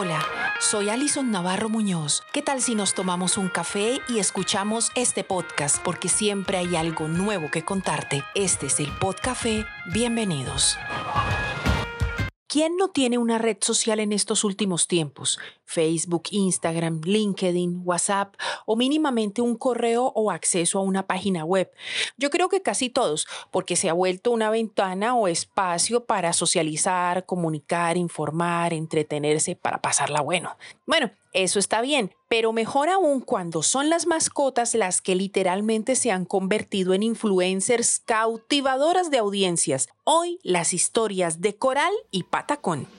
Hola, soy Alison Navarro Muñoz. ¿Qué tal si nos tomamos un café y escuchamos este podcast? Porque siempre hay algo nuevo que contarte. Este es el Podcafé. Bienvenidos. ¿Quién no tiene una red social en estos últimos tiempos? Facebook, Instagram, LinkedIn, WhatsApp o mínimamente un correo o acceso a una página web. Yo creo que casi todos, porque se ha vuelto una ventana o espacio para socializar, comunicar, informar, entretenerse, para pasarla bueno. Bueno, eso está bien, pero mejor aún cuando son las mascotas las que literalmente se han convertido en influencers cautivadoras de audiencias. Hoy las historias de Coral y Patacón.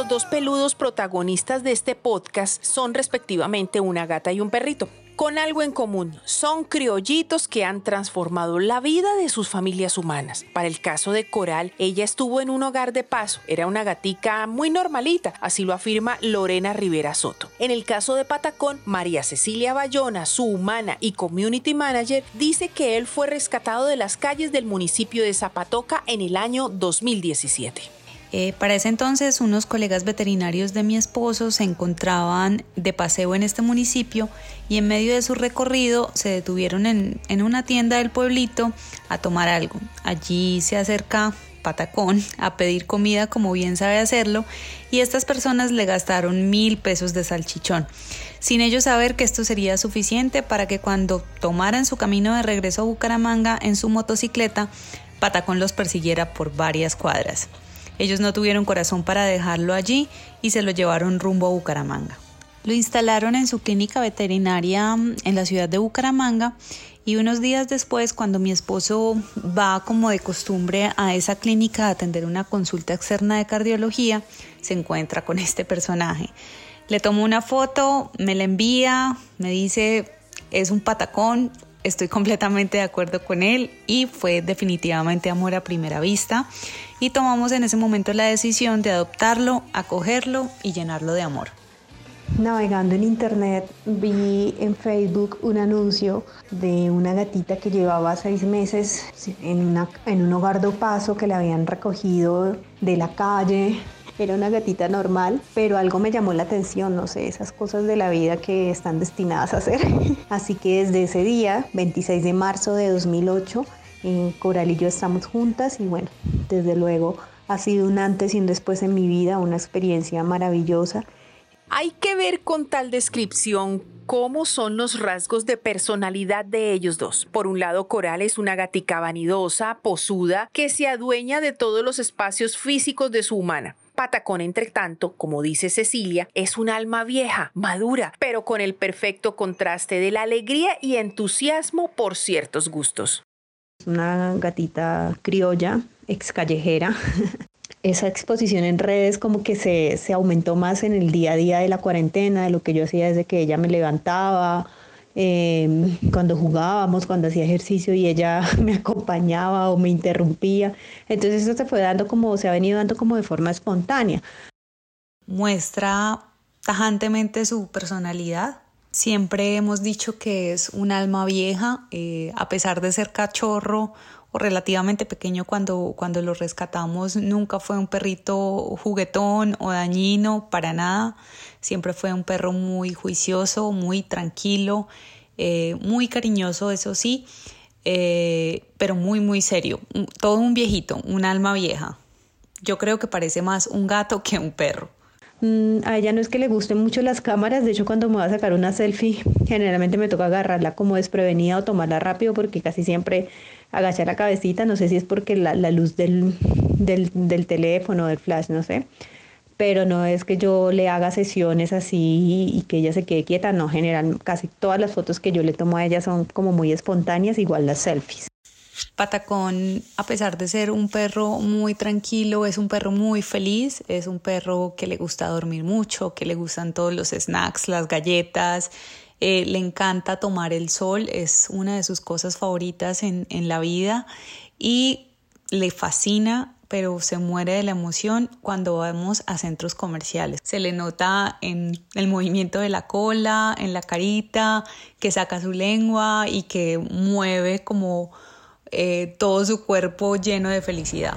Los dos peludos protagonistas de este podcast son respectivamente una gata y un perrito, con algo en común. Son criollitos que han transformado la vida de sus familias humanas. Para el caso de Coral, ella estuvo en un hogar de paso. Era una gatica muy normalita, así lo afirma Lorena Rivera Soto. En el caso de Patacón, María Cecilia Bayona, su humana y community manager, dice que él fue rescatado de las calles del municipio de Zapatoca en el año 2017. Eh, para ese entonces unos colegas veterinarios de mi esposo se encontraban de paseo en este municipio y en medio de su recorrido se detuvieron en, en una tienda del pueblito a tomar algo. Allí se acerca Patacón a pedir comida como bien sabe hacerlo y estas personas le gastaron mil pesos de salchichón, sin ellos saber que esto sería suficiente para que cuando tomaran su camino de regreso a Bucaramanga en su motocicleta, Patacón los persiguiera por varias cuadras. Ellos no tuvieron corazón para dejarlo allí y se lo llevaron rumbo a Bucaramanga. Lo instalaron en su clínica veterinaria mm, en la ciudad de Bucaramanga y unos días después, cuando mi esposo va como de costumbre a esa clínica a atender una consulta externa de cardiología, se encuentra con este personaje. Le tomó una foto, me la envía, me dice, es un patacón, estoy completamente de acuerdo con él y fue definitivamente amor a primera vista y tomamos en ese momento la decisión de adoptarlo, acogerlo y llenarlo de amor. Navegando en internet vi en Facebook un anuncio de una gatita que llevaba seis meses en, en un hogar de paso que la habían recogido de la calle. Era una gatita normal, pero algo me llamó la atención, no sé, esas cosas de la vida que están destinadas a hacer. Así que desde ese día, 26 de marzo de 2008, Coral y yo estamos juntas y bueno, desde luego ha sido un antes y un después en mi vida, una experiencia maravillosa. Hay que ver con tal descripción cómo son los rasgos de personalidad de ellos dos. Por un lado, Coral es una gatica vanidosa, posuda, que se adueña de todos los espacios físicos de su humana. Patacón, entre tanto, como dice Cecilia, es un alma vieja, madura, pero con el perfecto contraste de la alegría y entusiasmo por ciertos gustos una gatita criolla, ex callejera. Esa exposición en redes como que se, se, aumentó más en el día a día de la cuarentena, de lo que yo hacía desde que ella me levantaba, em, cuando jugábamos, cuando hacía ejercicio y ella me acompañaba o me interrumpía. Entonces eso se fue dando como, se ha venido dando como de forma espontánea. Muestra tajantemente su personalidad, Siempre hemos dicho que es un alma vieja, eh, a pesar de ser cachorro o relativamente pequeño cuando, cuando lo rescatamos, nunca fue un perrito juguetón o dañino, para nada. Siempre fue un perro muy juicioso, muy tranquilo, eh, muy cariñoso, eso sí, eh, pero muy, muy serio. Todo un viejito, un alma vieja. Yo creo que parece más un gato que un perro. Mm, a ella no es que le gusten mucho las cámaras, de hecho cuando me va a sacar una selfie generalmente me toca agarrarla como desprevenida o tomarla rápido porque casi siempre agacha la cabecita, no sé si es porque la, luz del, del, del teléfono, del flash, no sé, pero no es que yo le haga sesiones así y que ella se quede quieta, no, general, casi todas las fotos que yo le tomo a ella son como muy espontáneas, igual las selfies. Patacón, a pesar de ser un perro muy tranquilo, es un perro muy feliz, es un perro que le gusta dormir mucho, que le gustan todos los snacks, las galletas, eh, le encanta tomar el sol, es una de sus cosas favoritas en, en la vida y le fascina pero se muere de la emoción cuando vamos a centros comerciales. Se le nota en el movimiento de la cola, en la carita, que saca su lengua y que mueve como eh, todo su cuerpo lleno de felicidad.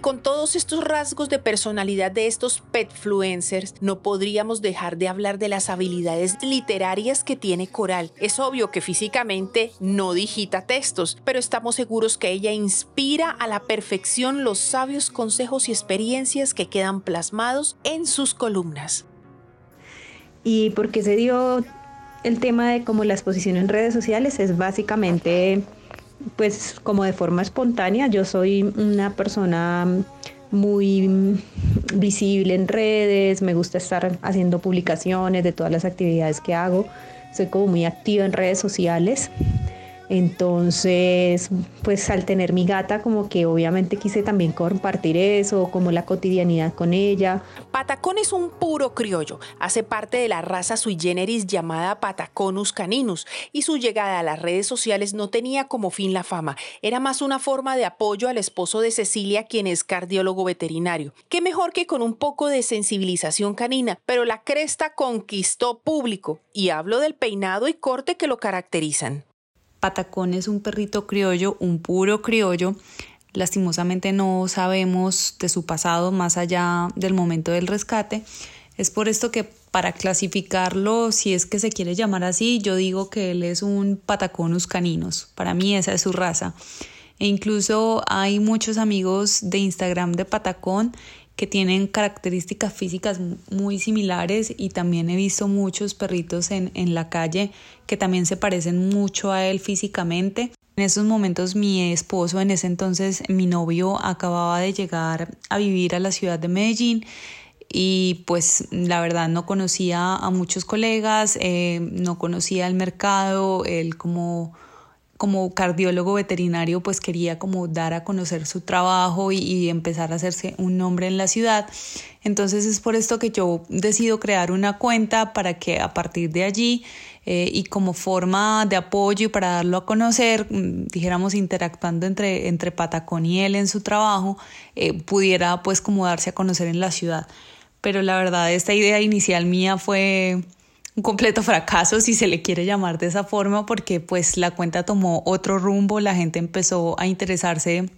Con todos estos rasgos de personalidad de estos petfluencers, no podríamos dejar de hablar de las habilidades literarias que tiene Coral. Es obvio que físicamente no digita textos, pero estamos seguros que ella inspira a la perfección los sabios consejos y experiencias que quedan plasmados en sus columnas. ¿Y por qué se dio el tema de cómo la exposición en redes sociales? Es básicamente pues como de forma espontánea. Yo soy una persona muy visible en redes, me gusta estar haciendo publicaciones de todas las actividades que hago, soy como muy activa en redes sociales. Entonces, pues al tener mi gata, como que obviamente quise también compartir eso, como la cotidianidad con ella. Patacón es un puro criollo, hace parte de la raza sui generis llamada Pataconus caninus y su llegada a las redes sociales no tenía como fin la fama, era más una forma de apoyo al esposo de Cecilia, quien es cardiólogo veterinario. Qué mejor que con un poco de sensibilización canina, pero la cresta conquistó público y hablo del peinado y corte que lo caracterizan. Patacón es un perrito criollo, un puro criollo. Lastimosamente no sabemos de su pasado más allá del momento del rescate. Es por esto que para clasificarlo, si es que se quiere llamar así, yo digo que él es un Pataconus caninos. Para mí esa es su raza. E incluso hay muchos amigos de Instagram de Patacón que tienen características físicas muy similares y también he visto muchos perritos en, en la calle que también se parecen mucho a él físicamente. En esos momentos mi esposo, en ese entonces mi novio, acababa de llegar a vivir a la ciudad de Medellín y pues la verdad no conocía a muchos colegas, eh, no conocía el mercado, él como como cardiólogo veterinario pues quería como dar a conocer su trabajo y, empezar a hacerse un nombre en la ciudad. Entonces es por esto que yo decido crear una cuenta para que a partir de allí eh, y como forma de apoyo y para darlo a conocer, mm, dijéramos interactuando entre, entre Patacón y él en su trabajo, eh, pudiera pues como darse a conocer en la ciudad. Pero la verdad esta idea inicial mía fue un completo fracaso, si se le quiere llamar de esa forma, porque pues la cuenta tomó otro rumbo, la gente empezó a interesarse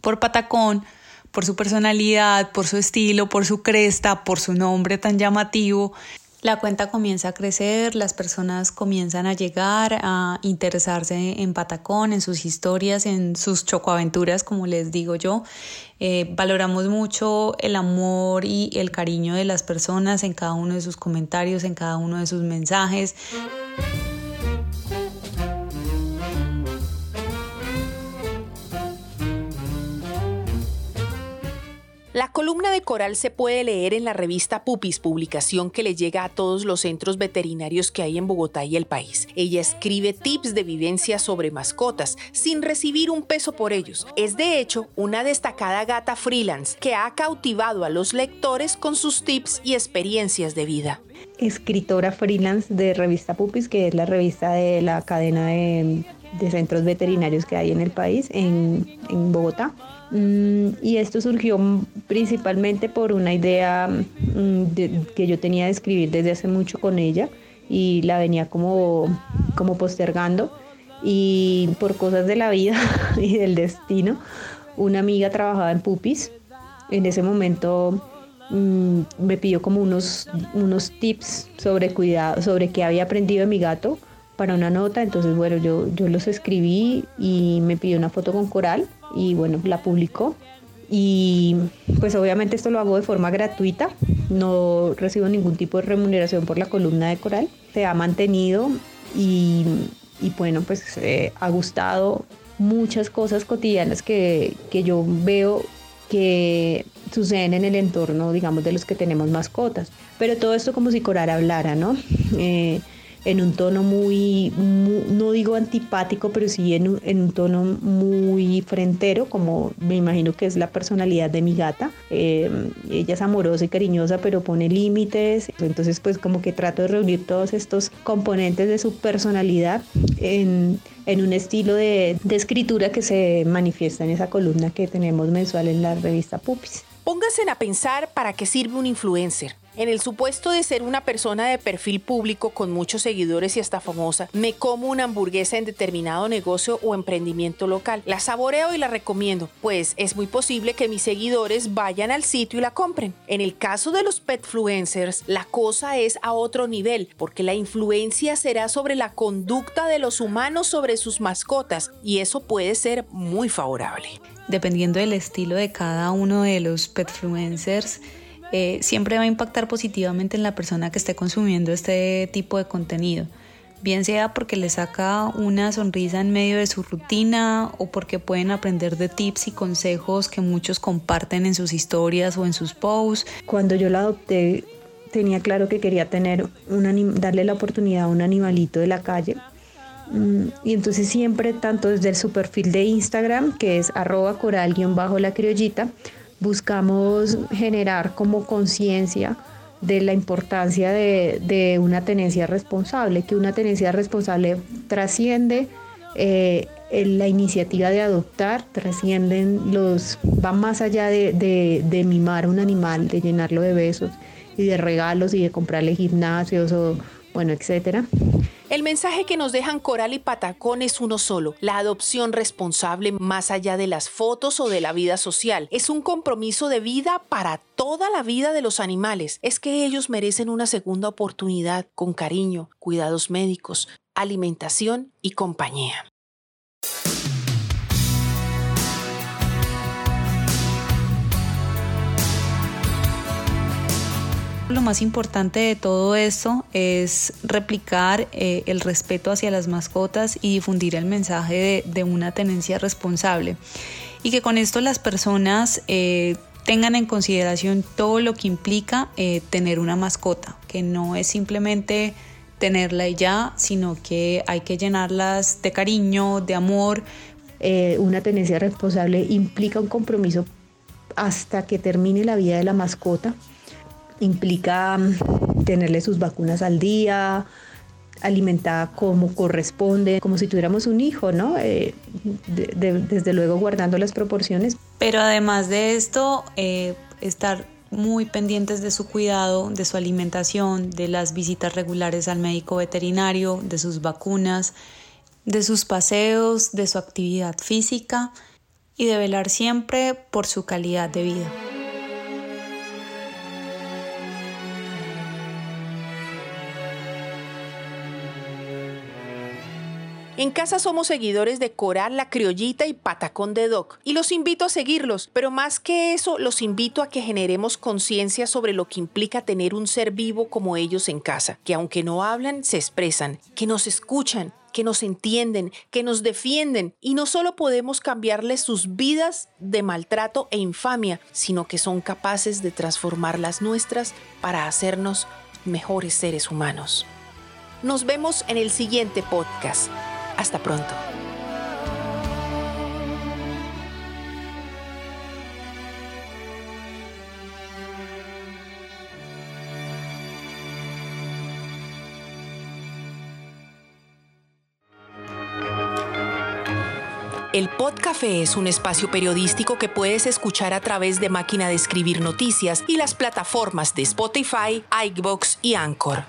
por Patacón, por su personalidad, por su estilo, por su cresta, por su nombre tan llamativo la cuenta comienza a crecer, las personas comienzan a llegar a interesarse en Patacón, en sus historias, en sus chocoaventuras, como les digo yo. Eh, valoramos mucho el amor y el cariño de las personas en cada uno de sus comentarios, en cada uno de sus mensajes. La columna de Coral se puede leer en la revista Pupis, publicación que le llega a todos los centros veterinarios que hay en Bogotá y el país. Ella escribe tips de vivencia sobre mascotas, sin recibir un peso por ellos. Es de hecho una destacada gata freelance que ha cautivado a los lectores con sus tips y experiencias de vida. Escritora freelance de revista Pupis, que es la revista de la cadena de, centros veterinarios que hay en el país, en, Bogotá. Mm, y esto surgió principalmente por una idea mm, que yo tenía de escribir desde hace mucho con ella y la venía como, como postergando. Y por cosas de la vida y del destino, una amiga trabajaba en Pupis. En ese momento mm, me pidió como unos, unos tips sobre cuidado, sobre qué había aprendido de mi gato para una nota. Entonces, bueno, yo, yo los escribí y me pidió una foto con coral y bueno, la publicó. Y pues obviamente esto lo hago de forma gratuita, no recibo ningún tipo de remuneración por la columna de coral. Se ha mantenido y, y bueno, pues eh, ha gustado muchas cosas cotidianas que, que yo veo que suceden en el entorno, digamos, de los que tenemos mascotas. Pero todo esto como si Coral hablara, ¿no? Eh, en un tono muy, no digo antipático, pero sí en un, tono muy frentero, como me imagino que es la personalidad de mi gata. Eh, ella es amorosa y cariñosa, pero pone límites. Entonces, pues como que trato de reunir todos estos componentes de su personalidad en, un estilo de, de escritura que se manifiesta en esa columna que tenemos mensual en la revista Pupis. Pónganse a pensar para qué sirve un influencer. En el supuesto de ser una persona de perfil público con muchos seguidores y hasta famosa, me como una hamburguesa en determinado negocio o emprendimiento local. La saboreo y la recomiendo, pues es muy posible que mis seguidores vayan al sitio y la compren. En el caso de los petfluencers, la cosa es a otro nivel, porque la influencia será sobre la conducta de los humanos sobre sus mascotas y eso puede ser muy favorable. Dependiendo del estilo de cada uno de los petfluencers, eh, siempre va a impactar positivamente en la persona que esté consumiendo este tipo de contenido. Bien sea porque le saca una sonrisa en medio de su rutina o porque pueden aprender de tips y consejos que muchos comparten en sus historias o en sus posts. Cuando yo la adopté tenía claro que quería tener un darle la oportunidad a un animalito de la calle. Mm, y entonces siempre, tanto desde su perfil de Instagram, que es arroba coral-la criollita, buscamos generar como conciencia de la importancia de, una tenencia responsable, que una tenencia responsable trasciende eh, la iniciativa de adoptar, trascienden los, va más allá de, de, mimar un animal, de llenarlo de besos y de regalos y de comprarle gimnasios o bueno, etcétera. El mensaje que nos dejan Coral y Patacón es uno solo, la adopción responsable más allá de las fotos o de la vida social. Es un compromiso de vida para toda la vida de los animales. Es que ellos merecen una segunda oportunidad con cariño, cuidados médicos, alimentación y compañía. Lo más importante de todo esto es replicar eh, el respeto hacia las mascotas y difundir el mensaje de, una tenencia responsable. Y que con esto las personas eh, tengan en consideración todo lo que implica eh, tener una mascota, que no es simplemente tenerla y ya, sino que hay que llenarlas de cariño, de amor. una tenencia responsable implica un compromiso hasta que termine la vida de la mascota implica mm, tenerle sus vacunas al día, alimentada como corresponde, como si tuviéramos un hijo, ¿no? Eh, desde luego guardando las proporciones. Pero además de esto, eh, estar muy pendientes de su cuidado, de su alimentación, de las visitas regulares al médico veterinario, de sus vacunas, de sus paseos, de su actividad física y de velar siempre por su calidad de vida. En casa somos seguidores de Coral, La Criollita y Patacón de Doc y los invito a seguirlos, pero más que eso los invito a que generemos conciencia sobre lo que implica tener un ser vivo como ellos en casa, que aunque no hablan, se expresan, que nos escuchan, que nos entienden, que nos defienden y no solo podemos cambiarles sus vidas de maltrato e infamia, sino que son capaces de transformar las nuestras para hacernos mejores seres humanos. Nos vemos en el siguiente podcast. Hasta pronto. El Podcafé es un espacio periodístico que puedes escuchar a través de máquina de escribir noticias y las plataformas de Spotify, iBox y Anchor.